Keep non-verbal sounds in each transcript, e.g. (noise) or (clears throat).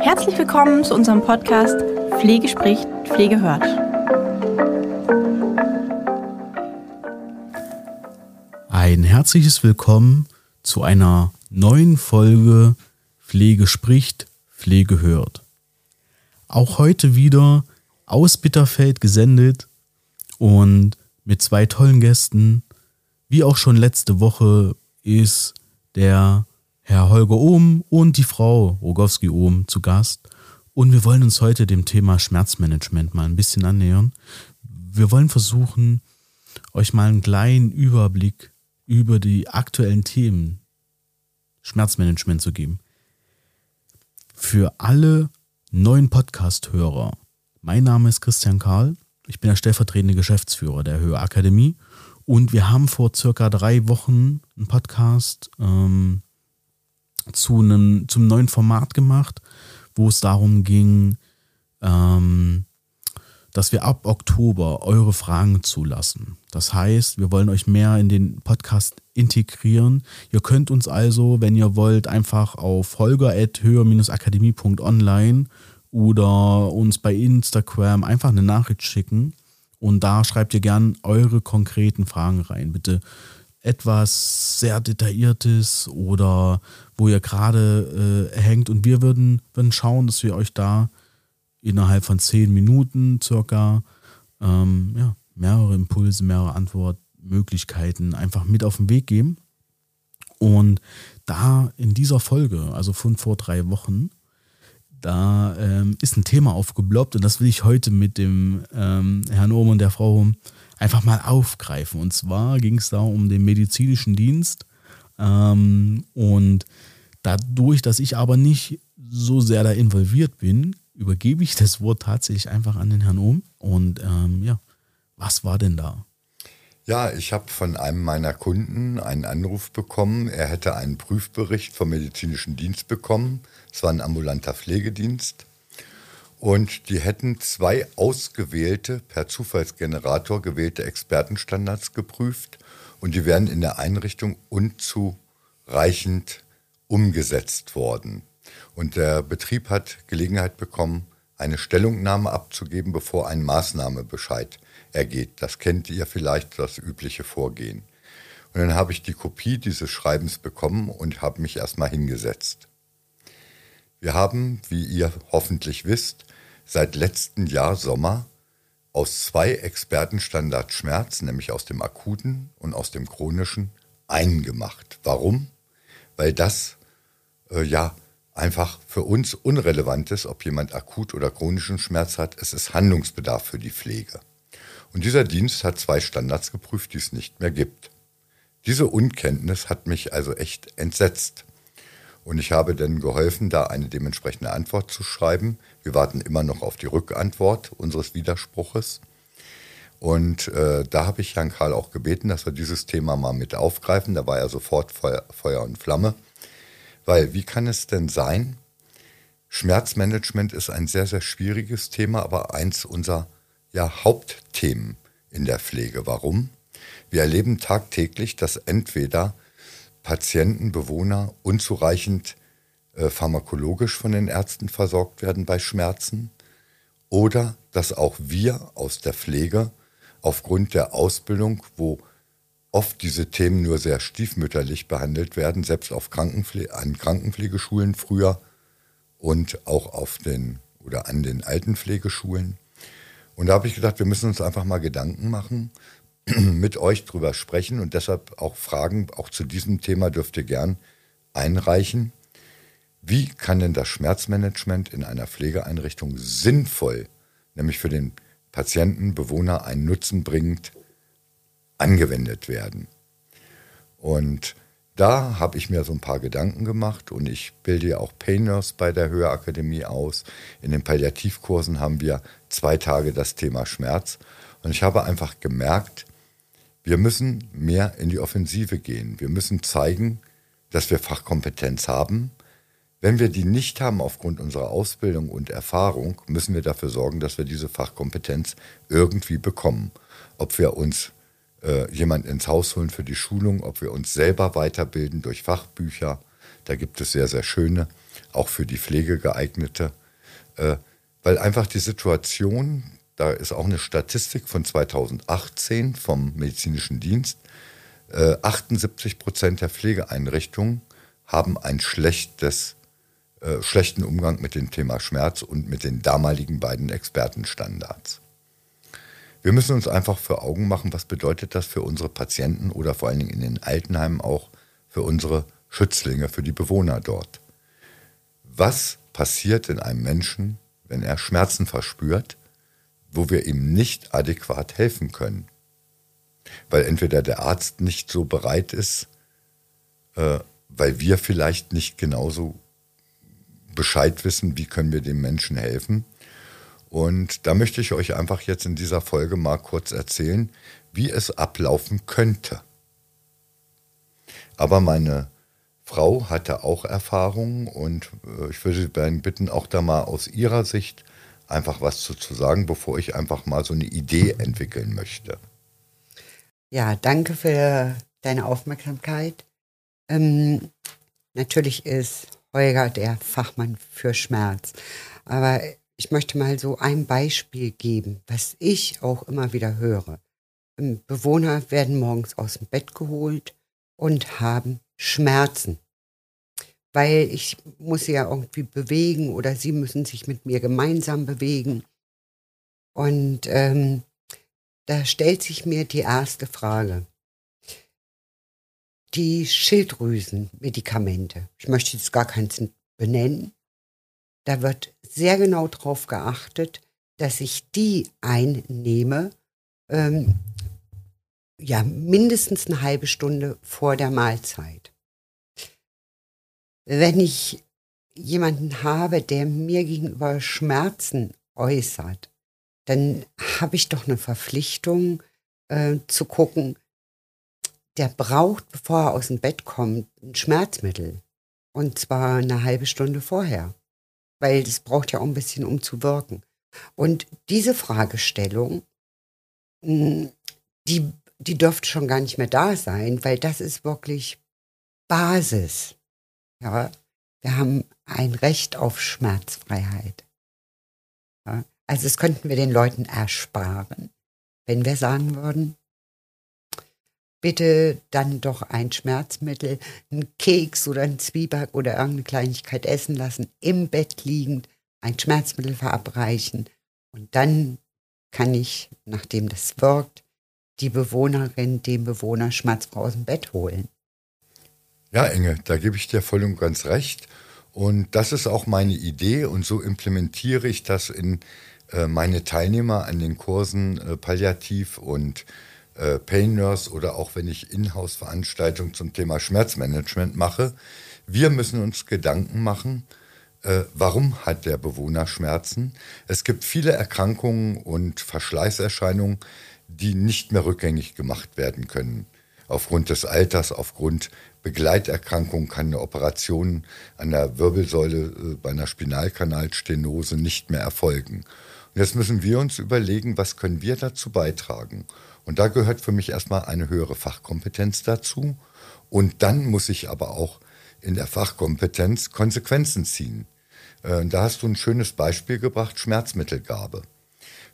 Herzlich willkommen zu unserem Podcast Pflege spricht, Pflege hört. Ein herzliches Willkommen zu einer neuen Folge Pflege spricht, Pflege hört. Auch heute wieder aus Bitterfeld gesendet und mit zwei tollen Gästen. Wie auch schon letzte Woche ist der Herr Holger Ohm und die Frau Rogowski Ohm zu Gast. Und wir wollen uns heute dem Thema Schmerzmanagement mal ein bisschen annähern. Wir wollen versuchen, euch mal einen kleinen Überblick über die aktuellen Themen Schmerzmanagement zu geben. Für alle neuen Podcast-Hörer, mein Name ist Christian Karl, ich bin der stellvertretende Geschäftsführer der Höhe Akademie und wir haben vor circa drei Wochen einen Podcast ähm, zu einem, zum neuen Format gemacht, wo es darum ging, ähm, dass wir ab Oktober eure Fragen zulassen. Das heißt, wir wollen euch mehr in den Podcast integrieren. Ihr könnt uns also, wenn ihr wollt, einfach auf holger.höher-akademie.online oder uns bei Instagram einfach eine Nachricht schicken und da schreibt ihr gern eure konkreten Fragen rein. Bitte etwas sehr Detailliertes oder wo ihr gerade äh, hängt und wir würden, würden schauen, dass wir euch da innerhalb von zehn Minuten circa ähm, ja, mehrere Impulse, mehrere Antwortmöglichkeiten einfach mit auf den Weg geben. Und da in dieser Folge, also von vor drei Wochen, da ähm, ist ein Thema aufgebloppt und das will ich heute mit dem ähm, Herrn Ohm und der Frau Ohm einfach mal aufgreifen. Und zwar ging es da um den medizinischen Dienst. Ähm, und dadurch, dass ich aber nicht so sehr da involviert bin, übergebe ich das Wort tatsächlich einfach an den Herrn Ohm. Und ähm, ja, was war denn da? Ja, ich habe von einem meiner Kunden einen Anruf bekommen. Er hätte einen Prüfbericht vom medizinischen Dienst bekommen. Es war ein ambulanter Pflegedienst. Und die hätten zwei ausgewählte, per Zufallsgenerator gewählte Expertenstandards geprüft. Und die wären in der Einrichtung unzureichend umgesetzt worden. Und der Betrieb hat Gelegenheit bekommen, eine Stellungnahme abzugeben, bevor ein Maßnahmebescheid ergeht. Das kennt ihr vielleicht, das übliche Vorgehen. Und dann habe ich die Kopie dieses Schreibens bekommen und habe mich erstmal hingesetzt. Wir haben, wie ihr hoffentlich wisst, seit letztem Jahr Sommer aus zwei Expertenstandard Schmerz, nämlich aus dem akuten und aus dem chronischen, einen gemacht. Warum? Weil das äh, ja einfach für uns unrelevant ist, ob jemand akut oder chronischen Schmerz hat. Es ist Handlungsbedarf für die Pflege. Und dieser Dienst hat zwei Standards geprüft, die es nicht mehr gibt. Diese Unkenntnis hat mich also echt entsetzt. Und ich habe dann geholfen, da eine dementsprechende Antwort zu schreiben. Wir warten immer noch auf die Rückantwort unseres Widerspruches. Und äh, da habe ich Herrn Karl auch gebeten, dass wir dieses Thema mal mit aufgreifen. Da war er sofort Feuer, Feuer und Flamme. Weil wie kann es denn sein? Schmerzmanagement ist ein sehr, sehr schwieriges Thema, aber eins unserer ja, Hauptthemen in der Pflege. Warum? Wir erleben tagtäglich, dass entweder Patienten, Bewohner unzureichend äh, pharmakologisch von den Ärzten versorgt werden bei Schmerzen oder dass auch wir aus der Pflege aufgrund der Ausbildung, wo oft diese Themen nur sehr stiefmütterlich behandelt werden, selbst auf Krankenpfle an Krankenpflegeschulen früher und auch auf den oder an den Altenpflegeschulen, und da habe ich gedacht, wir müssen uns einfach mal Gedanken machen, (clears throat) mit euch drüber sprechen und deshalb auch Fragen, auch zu diesem Thema dürft ihr gern einreichen. Wie kann denn das Schmerzmanagement in einer Pflegeeinrichtung sinnvoll, nämlich für den Patienten, Bewohner einen Nutzen bringend, angewendet werden? Und da habe ich mir so ein paar Gedanken gemacht und ich bilde ja auch Painers bei der Höherakademie aus. In den Palliativkursen haben wir zwei Tage das Thema Schmerz. Und ich habe einfach gemerkt, wir müssen mehr in die Offensive gehen. Wir müssen zeigen, dass wir Fachkompetenz haben. Wenn wir die nicht haben aufgrund unserer Ausbildung und Erfahrung, müssen wir dafür sorgen, dass wir diese Fachkompetenz irgendwie bekommen. Ob wir uns äh, jemand ins Haus holen für die Schulung, ob wir uns selber weiterbilden durch Fachbücher. Da gibt es sehr, sehr schöne, auch für die Pflege geeignete. Äh, weil einfach die Situation, da ist auch eine Statistik von 2018 vom medizinischen Dienst, äh, 78 Prozent der Pflegeeinrichtungen haben ein schlechtes, äh, schlechten Umgang mit dem Thema Schmerz und mit den damaligen beiden Expertenstandards. Wir müssen uns einfach für Augen machen, was bedeutet das für unsere Patienten oder vor allen Dingen in den Altenheimen auch für unsere Schützlinge, für die Bewohner dort. Was passiert in einem Menschen, wenn er Schmerzen verspürt, wo wir ihm nicht adäquat helfen können? Weil entweder der Arzt nicht so bereit ist, äh, weil wir vielleicht nicht genauso Bescheid wissen, wie können wir dem Menschen helfen, und da möchte ich euch einfach jetzt in dieser Folge mal kurz erzählen, wie es ablaufen könnte. Aber meine Frau hatte auch Erfahrungen und äh, ich würde Sie bitten, auch da mal aus ihrer Sicht einfach was zu, zu sagen, bevor ich einfach mal so eine Idee (laughs) entwickeln möchte. Ja, danke für deine Aufmerksamkeit. Ähm, natürlich ist Holger der Fachmann für Schmerz. Aber ich möchte mal so ein Beispiel geben, was ich auch immer wieder höre. Ähm, Bewohner werden morgens aus dem Bett geholt und haben Schmerzen, weil ich muss sie ja irgendwie bewegen oder sie müssen sich mit mir gemeinsam bewegen. Und ähm, da stellt sich mir die erste Frage. Die Schilddrüsenmedikamente, ich möchte jetzt gar keins benennen, da wird sehr genau darauf geachtet, dass ich die einnehme, ähm, ja, mindestens eine halbe Stunde vor der Mahlzeit. Wenn ich jemanden habe, der mir gegenüber Schmerzen äußert, dann habe ich doch eine Verpflichtung äh, zu gucken, der braucht, bevor er aus dem Bett kommt, ein Schmerzmittel. Und zwar eine halbe Stunde vorher weil das braucht ja auch ein bisschen, um zu wirken. Und diese Fragestellung, hm, die, die dürfte schon gar nicht mehr da sein, weil das ist wirklich Basis. Ja, wir haben ein Recht auf Schmerzfreiheit. Ja, also das könnten wir den Leuten ersparen, wenn wir sagen würden, bitte dann doch ein Schmerzmittel, einen Keks oder einen Zwieback oder irgendeine Kleinigkeit essen lassen, im Bett liegend, ein Schmerzmittel verabreichen und dann kann ich, nachdem das wirkt, die Bewohnerin, dem Bewohner schmerzfrei aus dem Bett holen. Ja, Inge, da gebe ich dir voll und ganz recht. Und das ist auch meine Idee und so implementiere ich das in äh, meine Teilnehmer an den Kursen äh, Palliativ und äh, Pain Nurse oder auch wenn ich Inhouse-Veranstaltungen zum Thema Schmerzmanagement mache. Wir müssen uns Gedanken machen, warum hat der Bewohner Schmerzen? Es gibt viele Erkrankungen und Verschleißerscheinungen, die nicht mehr rückgängig gemacht werden können. Aufgrund des Alters, aufgrund Begleiterkrankungen kann eine Operation an der Wirbelsäule äh, bei einer Spinalkanalstenose nicht mehr erfolgen. Und jetzt müssen wir uns überlegen, was können wir dazu beitragen? Und da gehört für mich erstmal eine höhere Fachkompetenz dazu. Und dann muss ich aber auch in der Fachkompetenz Konsequenzen ziehen. Äh, da hast du ein schönes Beispiel gebracht, Schmerzmittelgabe.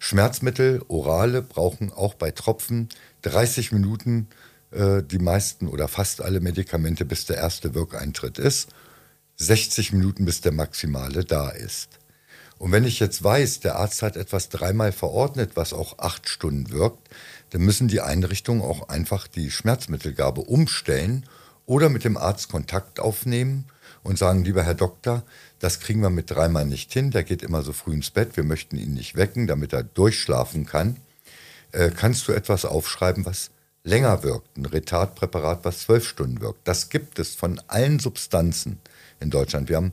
Schmerzmittel, orale, brauchen auch bei Tropfen 30 Minuten äh, die meisten oder fast alle Medikamente, bis der erste Wirkeintritt ist. 60 Minuten, bis der maximale da ist. Und wenn ich jetzt weiß, der Arzt hat etwas dreimal verordnet, was auch acht Stunden wirkt, dann müssen die Einrichtungen auch einfach die Schmerzmittelgabe umstellen oder mit dem Arzt Kontakt aufnehmen und sagen, lieber Herr Doktor, das kriegen wir mit dreimal nicht hin, der geht immer so früh ins Bett, wir möchten ihn nicht wecken, damit er durchschlafen kann. Äh, kannst du etwas aufschreiben, was länger wirkt, ein Retardpräparat, was zwölf Stunden wirkt? Das gibt es von allen Substanzen in Deutschland. Wir haben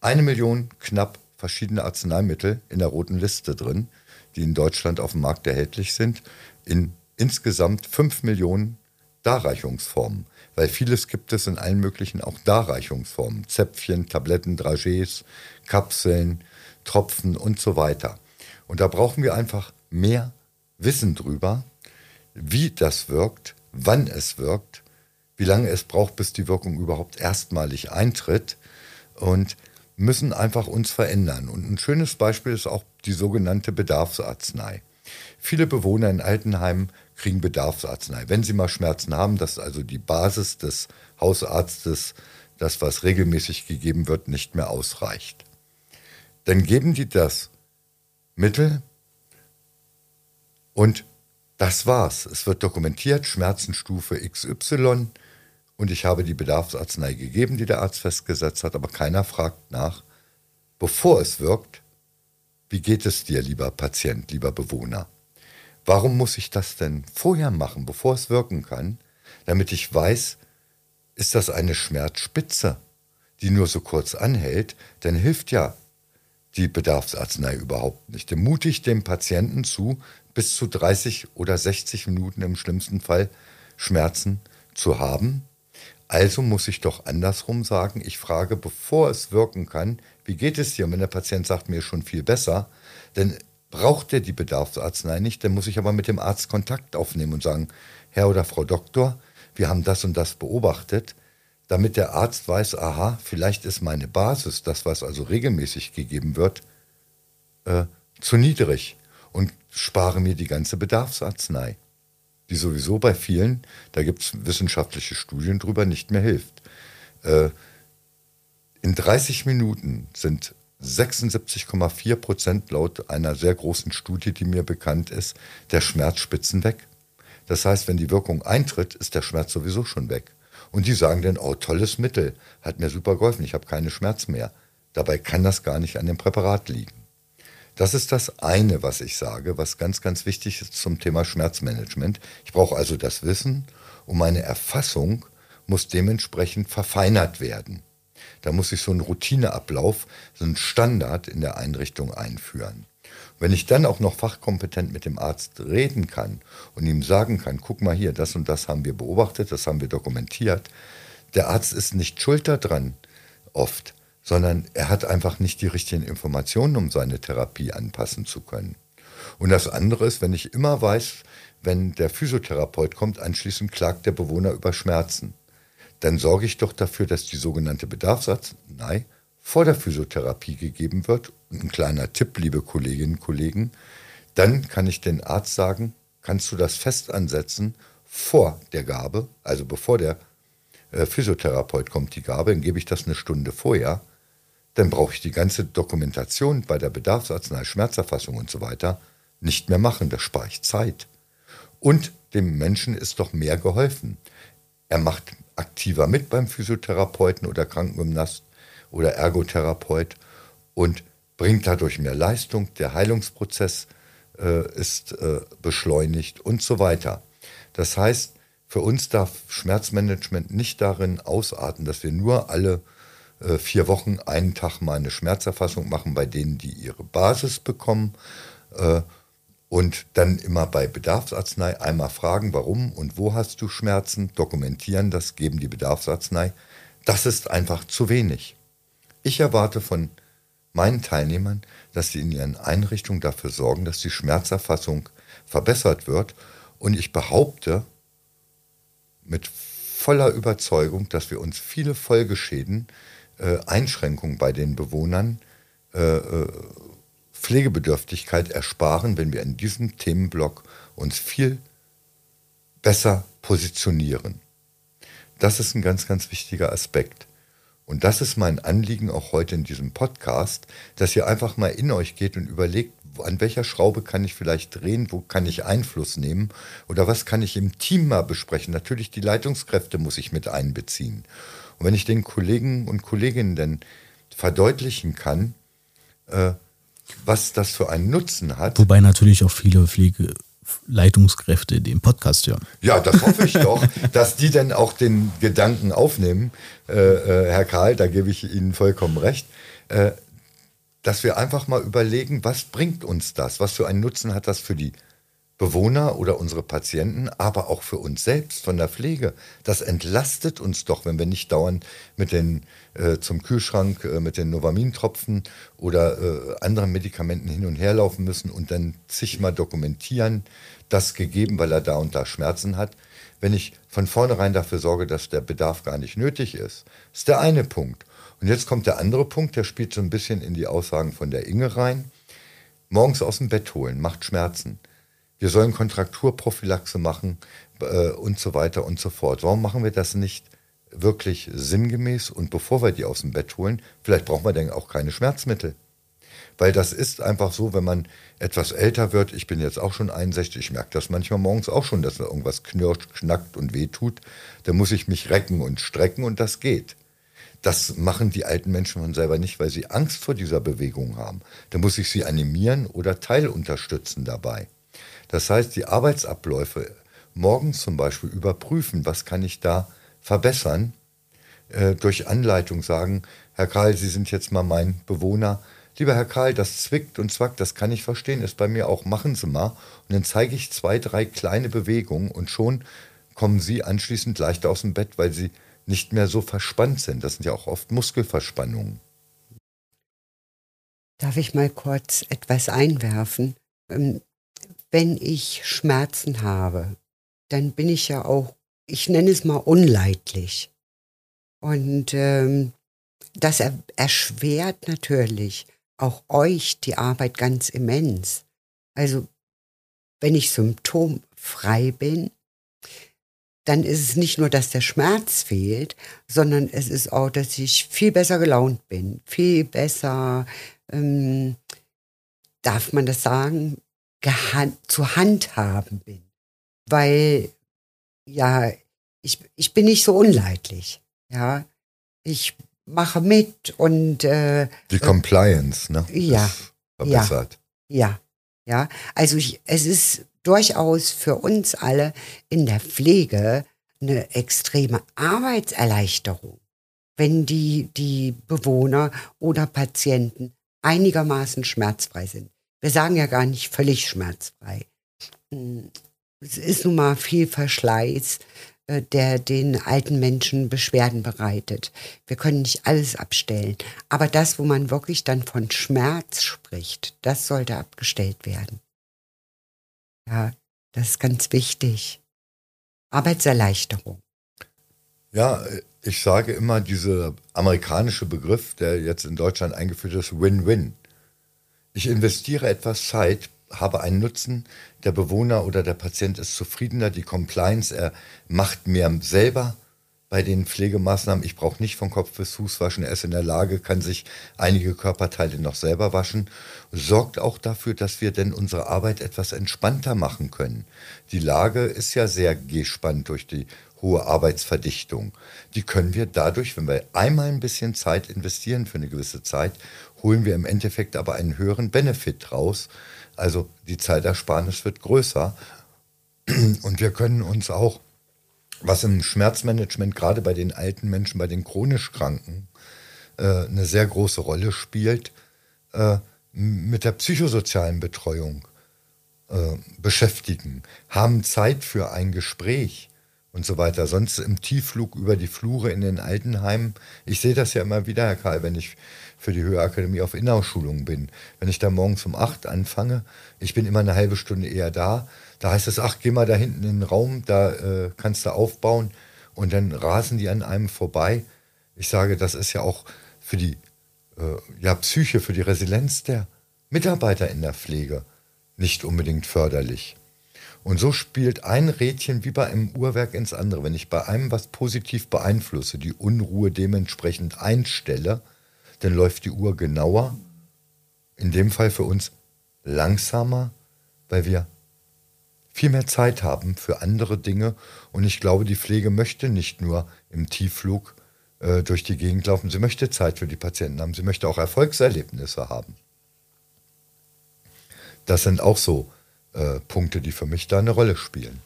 eine Million knapp verschiedene Arzneimittel in der roten Liste drin, die in Deutschland auf dem Markt erhältlich sind. In insgesamt 5 Millionen Darreichungsformen, weil vieles gibt es in allen möglichen auch Darreichungsformen. Zäpfchen, Tabletten, Dragees, Kapseln, Tropfen und so weiter. Und da brauchen wir einfach mehr Wissen drüber, wie das wirkt, wann es wirkt, wie lange es braucht, bis die Wirkung überhaupt erstmalig eintritt und müssen einfach uns verändern. Und ein schönes Beispiel ist auch die sogenannte Bedarfsarznei. Viele Bewohner in Altenheimen kriegen Bedarfsarznei. Wenn sie mal Schmerzen haben, das ist also die Basis des Hausarztes, das, was regelmäßig gegeben wird, nicht mehr ausreicht. Dann geben die das Mittel und das war's. Es wird dokumentiert, Schmerzenstufe XY und ich habe die Bedarfsarznei gegeben, die der Arzt festgesetzt hat, aber keiner fragt nach, bevor es wirkt, wie geht es dir, lieber Patient, lieber Bewohner? Warum muss ich das denn vorher machen, bevor es wirken kann, damit ich weiß, ist das eine Schmerzspitze, die nur so kurz anhält, dann hilft ja die Bedarfsarznei überhaupt nicht. Ich dem Patienten zu, bis zu 30 oder 60 Minuten im schlimmsten Fall Schmerzen zu haben. Also muss ich doch andersrum sagen, ich frage, bevor es wirken kann, wie geht es dir? Und wenn der Patient sagt, mir schon viel besser, dann braucht er die Bedarfsarznei nicht, dann muss ich aber mit dem Arzt Kontakt aufnehmen und sagen, Herr oder Frau Doktor, wir haben das und das beobachtet, damit der Arzt weiß, aha, vielleicht ist meine Basis, das, was also regelmäßig gegeben wird, äh, zu niedrig und spare mir die ganze Bedarfsarznei, die sowieso bei vielen, da gibt es wissenschaftliche Studien drüber, nicht mehr hilft. Äh, in 30 Minuten sind 76,4 Prozent laut einer sehr großen Studie, die mir bekannt ist, der Schmerzspitzen weg. Das heißt, wenn die Wirkung eintritt, ist der Schmerz sowieso schon weg. Und die sagen dann, oh, tolles Mittel, hat mir super geholfen, ich habe keinen Schmerz mehr. Dabei kann das gar nicht an dem Präparat liegen. Das ist das eine, was ich sage, was ganz, ganz wichtig ist zum Thema Schmerzmanagement. Ich brauche also das Wissen und meine Erfassung muss dementsprechend verfeinert werden. Da muss ich so einen Routineablauf, so einen Standard in der Einrichtung einführen. Wenn ich dann auch noch fachkompetent mit dem Arzt reden kann und ihm sagen kann, guck mal hier, das und das haben wir beobachtet, das haben wir dokumentiert, der Arzt ist nicht schuld daran oft, sondern er hat einfach nicht die richtigen Informationen, um seine Therapie anpassen zu können. Und das andere ist, wenn ich immer weiß, wenn der Physiotherapeut kommt, anschließend klagt der Bewohner über Schmerzen, dann sorge ich doch dafür, dass die sogenannte Bedarfsarznei vor der Physiotherapie gegeben wird. Und ein kleiner Tipp, liebe Kolleginnen und Kollegen, dann kann ich den Arzt sagen, kannst du das fest ansetzen vor der Gabe, also bevor der äh, Physiotherapeut kommt, die Gabe, dann gebe ich das eine Stunde vorher dann brauche ich die ganze Dokumentation bei der Bedarfsarznei, Schmerzerfassung und so weiter nicht mehr machen. Da spare ich Zeit. Und dem Menschen ist doch mehr geholfen. Er macht aktiver mit beim Physiotherapeuten oder Krankengymnast oder Ergotherapeut und bringt dadurch mehr Leistung. Der Heilungsprozess äh, ist äh, beschleunigt und so weiter. Das heißt, für uns darf Schmerzmanagement nicht darin ausarten, dass wir nur alle äh, vier Wochen einen Tag mal eine Schmerzerfassung machen bei denen, die ihre Basis bekommen. Äh, und dann immer bei Bedarfsarznei einmal fragen, warum und wo hast du Schmerzen, dokumentieren das, geben die Bedarfsarznei. Das ist einfach zu wenig. Ich erwarte von meinen Teilnehmern, dass sie in ihren Einrichtungen dafür sorgen, dass die Schmerzerfassung verbessert wird. Und ich behaupte mit voller Überzeugung, dass wir uns viele Folgeschäden äh, Einschränkungen bei den Bewohnern, äh, äh, Pflegebedürftigkeit ersparen, wenn wir in diesem Themenblock uns viel besser positionieren. Das ist ein ganz, ganz wichtiger Aspekt. Und das ist mein Anliegen auch heute in diesem Podcast, dass ihr einfach mal in euch geht und überlegt, an welcher Schraube kann ich vielleicht drehen, wo kann ich Einfluss nehmen oder was kann ich im Team mal besprechen. Natürlich die Leitungskräfte muss ich mit einbeziehen. Und wenn ich den Kollegen und Kolleginnen dann verdeutlichen kann, äh, was das für einen Nutzen hat. Wobei natürlich auch viele Pflegeleitungskräfte den Podcast hören. Ja, das hoffe ich doch, (laughs) dass die dann auch den Gedanken aufnehmen, äh, äh, Herr Karl, da gebe ich Ihnen vollkommen recht, äh, dass wir einfach mal überlegen, was bringt uns das, was für einen Nutzen hat das für die Bewohner oder unsere Patienten, aber auch für uns selbst von der Pflege. Das entlastet uns doch, wenn wir nicht dauernd mit den äh, zum Kühlschrank äh, mit den Novamintropfen oder äh, anderen Medikamenten hin und her laufen müssen und dann zigmal dokumentieren, das gegeben, weil er da und da Schmerzen hat. Wenn ich von vornherein dafür sorge, dass der Bedarf gar nicht nötig ist, ist der eine Punkt. Und jetzt kommt der andere Punkt, der spielt so ein bisschen in die Aussagen von der Inge rein. Morgens aus dem Bett holen, macht Schmerzen wir sollen Kontrakturprophylaxe machen äh, und so weiter und so fort. Warum machen wir das nicht wirklich sinngemäß und bevor wir die aus dem Bett holen, vielleicht brauchen wir dann auch keine Schmerzmittel. Weil das ist einfach so, wenn man etwas älter wird, ich bin jetzt auch schon 61, ich merke das manchmal morgens auch schon, dass da irgendwas knirscht, knackt und wehtut. Da muss ich mich recken und strecken und das geht. Das machen die alten Menschen von selber nicht, weil sie Angst vor dieser Bewegung haben. Da muss ich sie animieren oder teilunterstützen dabei. Das heißt, die Arbeitsabläufe morgens zum Beispiel überprüfen, was kann ich da verbessern, äh, durch Anleitung sagen, Herr Karl, Sie sind jetzt mal mein Bewohner. Lieber Herr Karl, das zwickt und zwackt, das kann ich verstehen, ist bei mir auch, machen Sie mal. Und dann zeige ich zwei, drei kleine Bewegungen und schon kommen Sie anschließend leichter aus dem Bett, weil Sie nicht mehr so verspannt sind. Das sind ja auch oft Muskelverspannungen. Darf ich mal kurz etwas einwerfen? Ähm, wenn ich Schmerzen habe, dann bin ich ja auch, ich nenne es mal unleidlich. Und ähm, das er, erschwert natürlich auch euch die Arbeit ganz immens. Also wenn ich symptomfrei bin, dann ist es nicht nur, dass der Schmerz fehlt, sondern es ist auch, dass ich viel besser gelaunt bin, viel besser, ähm, darf man das sagen, zu handhaben bin. Weil, ja, ich, ich bin nicht so unleidlich. Ja, ich mache mit und äh, die Compliance, ne? Ja, verbessert. Ja, ja, ja. Also ich, es ist durchaus für uns alle in der Pflege eine extreme Arbeitserleichterung, wenn die die Bewohner oder Patienten einigermaßen schmerzfrei sind. Wir sagen ja gar nicht völlig schmerzfrei. Hm, es ist nun mal viel Verschleiß, äh, der den alten Menschen Beschwerden bereitet. Wir können nicht alles abstellen. Aber das, wo man wirklich dann von Schmerz spricht, das sollte abgestellt werden. Ja, das ist ganz wichtig. Arbeitserleichterung. Ja, ich sage immer, dieser amerikanische Begriff, der jetzt in Deutschland eingeführt ist, Win-Win. Ich investiere etwas Zeit, habe einen Nutzen, der Bewohner oder der Patient ist zufriedener, die Compliance, er macht mehr selber bei den Pflegemaßnahmen. Ich brauche nicht von Kopf bis Fuß waschen, er ist in der Lage, kann sich einige Körperteile noch selber waschen, sorgt auch dafür, dass wir denn unsere Arbeit etwas entspannter machen können. Die Lage ist ja sehr gespannt durch die hohe Arbeitsverdichtung. Die können wir dadurch, wenn wir einmal ein bisschen Zeit investieren für eine gewisse Zeit, holen wir im Endeffekt aber einen höheren Benefit raus. Also die Zeitersparnis wird größer. Und wir können uns auch, was im Schmerzmanagement gerade bei den alten Menschen, bei den chronisch Kranken, äh, eine sehr große Rolle spielt, äh, mit der psychosozialen Betreuung äh, beschäftigen, haben Zeit für ein Gespräch und so weiter. Sonst im Tiefflug über die Flure in den Altenheimen. Ich sehe das ja immer wieder, Herr Karl, wenn ich für die Höherakademie auf Inhouse-Schulung bin. Wenn ich da morgens um acht anfange, ich bin immer eine halbe Stunde eher da, da heißt es, ach, geh mal da hinten in den Raum, da äh, kannst du aufbauen und dann rasen die an einem vorbei. Ich sage, das ist ja auch für die äh, ja, Psyche, für die Resilienz der Mitarbeiter in der Pflege nicht unbedingt förderlich. Und so spielt ein Rädchen wie bei einem Uhrwerk ins andere. Wenn ich bei einem was positiv beeinflusse, die Unruhe dementsprechend einstelle, dann läuft die Uhr genauer, in dem Fall für uns langsamer, weil wir viel mehr Zeit haben für andere Dinge. Und ich glaube, die Pflege möchte nicht nur im Tiefflug äh, durch die Gegend laufen, sie möchte Zeit für die Patienten haben, sie möchte auch Erfolgserlebnisse haben. Das sind auch so äh, Punkte, die für mich da eine Rolle spielen.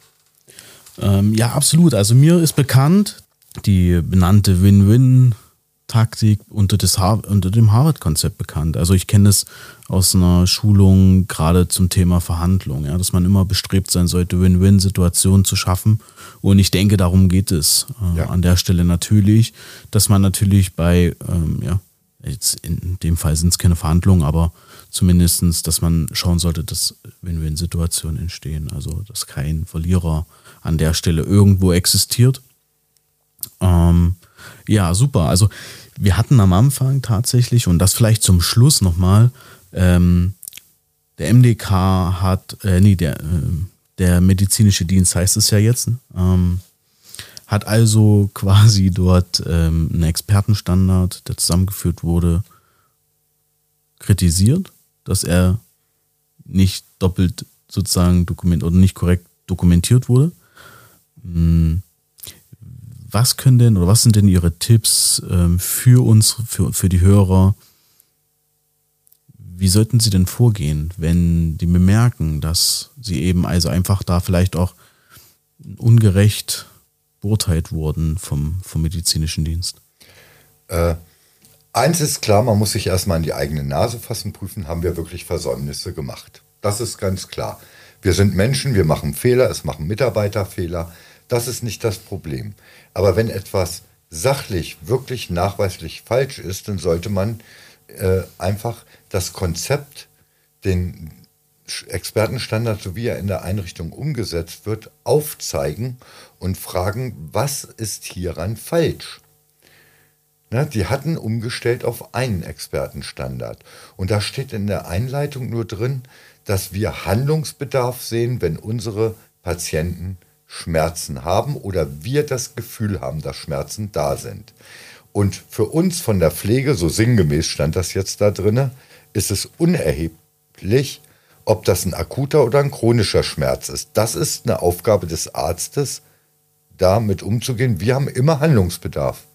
Ähm, ja, absolut. Also mir ist bekannt, die benannte Win-Win Taktik unter, das Har unter dem Harvard-Konzept bekannt. Also ich kenne es aus einer Schulung gerade zum Thema Verhandlung, ja, dass man immer bestrebt sein sollte, Win-Win-Situationen zu schaffen. Und ich denke, darum geht es äh, ja. an der Stelle natürlich, dass man natürlich bei, ähm, ja, jetzt in dem Fall sind es keine Verhandlungen, aber zumindestens, dass man schauen sollte, dass Win-Win-Situationen entstehen. Also dass kein Verlierer an der Stelle irgendwo existiert. Ähm, ja, super. Also wir hatten am Anfang tatsächlich, und das vielleicht zum Schluss nochmal, ähm, der MDK hat, äh, nee, der, äh, der medizinische Dienst heißt es ja jetzt, ne? ähm, hat also (laughs) quasi dort ähm, einen Expertenstandard, der zusammengeführt wurde, kritisiert, dass er nicht doppelt sozusagen dokument oder nicht korrekt dokumentiert wurde. Hm was können denn oder was sind denn Ihre Tipps ähm, für uns, für, für die Hörer? Wie sollten sie denn vorgehen, wenn die bemerken, dass sie eben also einfach da vielleicht auch ungerecht beurteilt wurden vom, vom medizinischen Dienst? Äh, eins ist klar, man muss sich erstmal in die eigene Nase fassen, prüfen, haben wir wirklich Versäumnisse gemacht. Das ist ganz klar. Wir sind Menschen, wir machen Fehler, es machen Mitarbeiter Fehler. Das ist nicht das Problem. Aber wenn etwas sachlich wirklich nachweislich falsch ist, dann sollte man äh, einfach das Konzept, den Expertenstandard, so wie er in der Einrichtung umgesetzt wird, aufzeigen und fragen, was ist hieran falsch? Na, die hatten umgestellt auf einen Expertenstandard. Und da steht in der Einleitung nur drin, dass wir Handlungsbedarf sehen, wenn unsere Patienten Schmerzen haben oder wir das Gefühl haben, dass Schmerzen da sind. Und für uns von der Pflege, so sinngemäß stand das jetzt da drinne, ist es unerheblich, ob das ein akuter oder ein chronischer Schmerz ist. Das ist eine Aufgabe des Arztes, damit umzugehen. Wir haben immer Handlungsbedarf.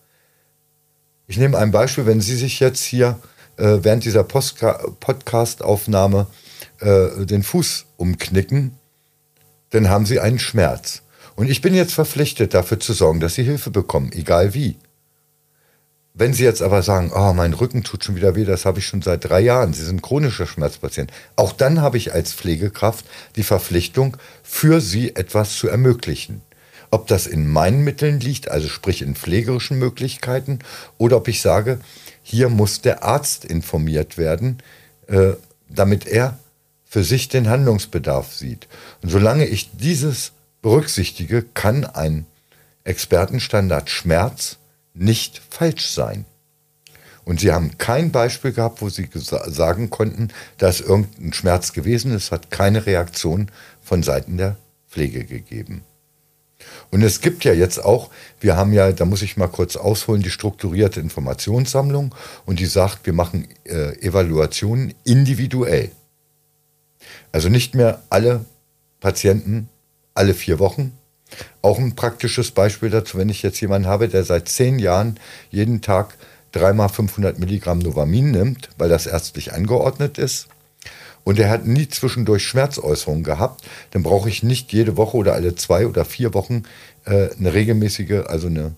Ich nehme ein Beispiel, wenn Sie sich jetzt hier äh, während dieser Podcast-Aufnahme äh, den Fuß umknicken, dann haben Sie einen Schmerz. Und ich bin jetzt verpflichtet, dafür zu sorgen, dass Sie Hilfe bekommen, egal wie. Wenn Sie jetzt aber sagen, oh, mein Rücken tut schon wieder weh, das habe ich schon seit drei Jahren, Sie sind chronischer Schmerzpatient, auch dann habe ich als Pflegekraft die Verpflichtung, für Sie etwas zu ermöglichen. Ob das in meinen Mitteln liegt, also sprich in pflegerischen Möglichkeiten, oder ob ich sage, hier muss der Arzt informiert werden, äh, damit er für sich den Handlungsbedarf sieht. Und solange ich dieses berücksichtige, kann ein Expertenstandard Schmerz nicht falsch sein. Und sie haben kein Beispiel gehabt, wo sie sagen konnten, dass irgendein Schmerz gewesen ist, hat keine Reaktion von Seiten der Pflege gegeben. Und es gibt ja jetzt auch, wir haben ja, da muss ich mal kurz ausholen, die strukturierte Informationssammlung und die sagt, wir machen äh, Evaluationen individuell. Also nicht mehr alle Patienten alle vier Wochen. Auch ein praktisches Beispiel dazu, wenn ich jetzt jemanden habe, der seit zehn Jahren jeden Tag dreimal 500 Milligramm Novamin nimmt, weil das ärztlich angeordnet ist, und er hat nie zwischendurch Schmerzäußerungen gehabt, dann brauche ich nicht jede Woche oder alle zwei oder vier Wochen äh, eine regelmäßige, also eine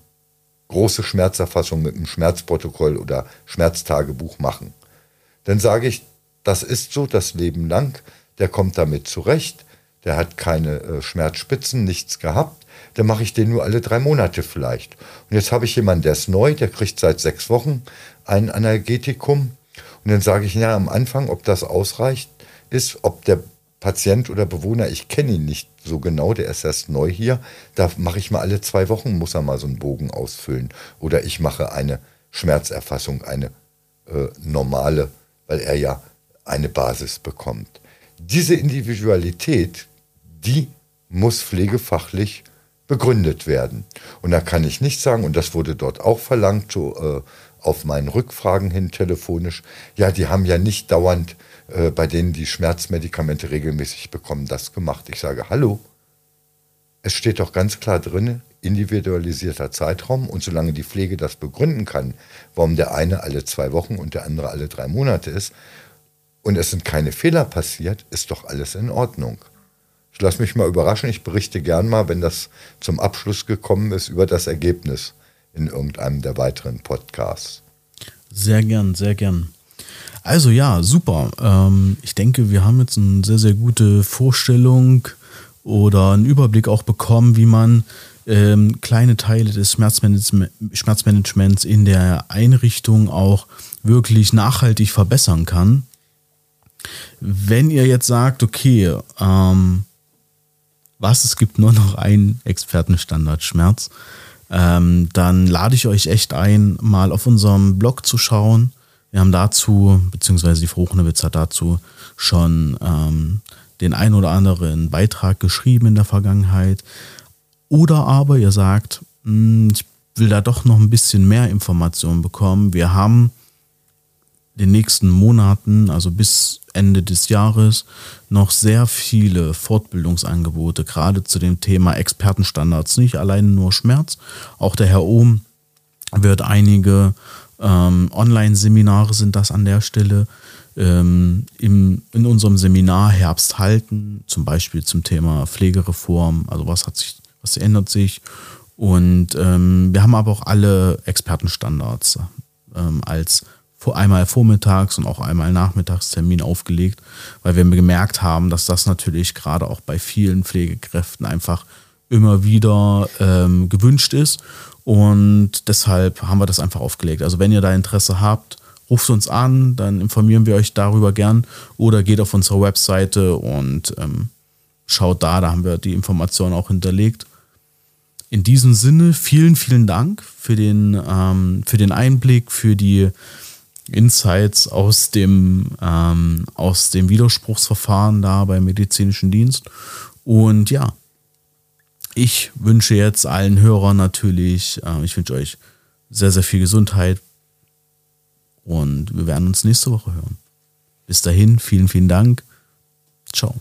große Schmerzerfassung mit einem Schmerzprotokoll oder Schmerztagebuch machen. Dann sage ich, das ist so das Leben lang, der kommt damit zurecht, der hat keine äh, Schmerzspitzen, nichts gehabt, dann mache ich den nur alle drei Monate vielleicht. Und jetzt habe ich jemanden, der ist neu, der kriegt seit sechs Wochen ein Analgetikum. Und dann sage ich, ja, am Anfang, ob das ausreicht, ist, ob der Patient oder Bewohner, ich kenne ihn nicht so genau, der ist erst neu hier, da mache ich mal alle zwei Wochen, muss er mal so einen Bogen ausfüllen. Oder ich mache eine Schmerzerfassung, eine äh, normale, weil er ja eine Basis bekommt. Diese Individualität die muss pflegefachlich begründet werden. Und da kann ich nicht sagen, und das wurde dort auch verlangt, so äh, auf meinen Rückfragen hin telefonisch, ja, die haben ja nicht dauernd äh, bei denen die Schmerzmedikamente regelmäßig bekommen, das gemacht. Ich sage, hallo, es steht doch ganz klar drin, individualisierter Zeitraum und solange die Pflege das begründen kann, warum der eine alle zwei Wochen und der andere alle drei Monate ist und es sind keine Fehler passiert, ist doch alles in Ordnung. Ich lasse mich mal überraschen. Ich berichte gern mal, wenn das zum Abschluss gekommen ist, über das Ergebnis, in irgendeinem der weiteren Podcasts. Sehr gern, sehr gern. Also ja, super. Ähm, ich denke, wir haben jetzt eine sehr, sehr gute Vorstellung oder einen Überblick auch bekommen, wie man ähm, kleine Teile des Schmerzmanage Schmerzmanagements in der Einrichtung auch wirklich nachhaltig verbessern kann. Wenn ihr jetzt sagt, okay, ähm, was, es gibt nur noch einen Expertenstandard Schmerz, ähm, dann lade ich euch echt ein, mal auf unserem Blog zu schauen. Wir haben dazu, beziehungsweise die Fruchnewitz hat dazu schon ähm, den ein oder anderen Beitrag geschrieben in der Vergangenheit. Oder aber ihr sagt, mh, hm, ich will da doch noch ein bisschen mehr Informationen bekommen. Wir haben den nächsten Monaten, also bis Ende des Jahres, noch sehr viele Fortbildungsangebote, gerade zu dem Thema Expertenstandards. Nicht alleine nur Schmerz. Auch der Herr Ohm wird einige ähm, Online-Seminare sind das an der Stelle ähm, im, in unserem Seminar Herbst halten, zum Beispiel zum Thema Pflegereform, also was hat sich, was ändert sich. Und ähm, wir haben aber auch alle Expertenstandards ähm, als einmal vormittags und auch einmal Nachmittagstermin aufgelegt, weil wir gemerkt haben, dass das natürlich gerade auch bei vielen Pflegekräften einfach immer wieder ähm, gewünscht ist. Und deshalb haben wir das einfach aufgelegt. Also wenn ihr da Interesse habt, ruft uns an, dann informieren wir euch darüber gern oder geht auf unsere Webseite und ähm, schaut da, da haben wir die Informationen auch hinterlegt. In diesem Sinne, vielen, vielen Dank für den, ähm, für den Einblick, für die Insights aus dem, ähm, aus dem Widerspruchsverfahren da beim medizinischen Dienst. Und ja, ich wünsche jetzt allen Hörern natürlich, äh, ich wünsche euch sehr, sehr viel Gesundheit und wir werden uns nächste Woche hören. Bis dahin, vielen, vielen Dank. Ciao.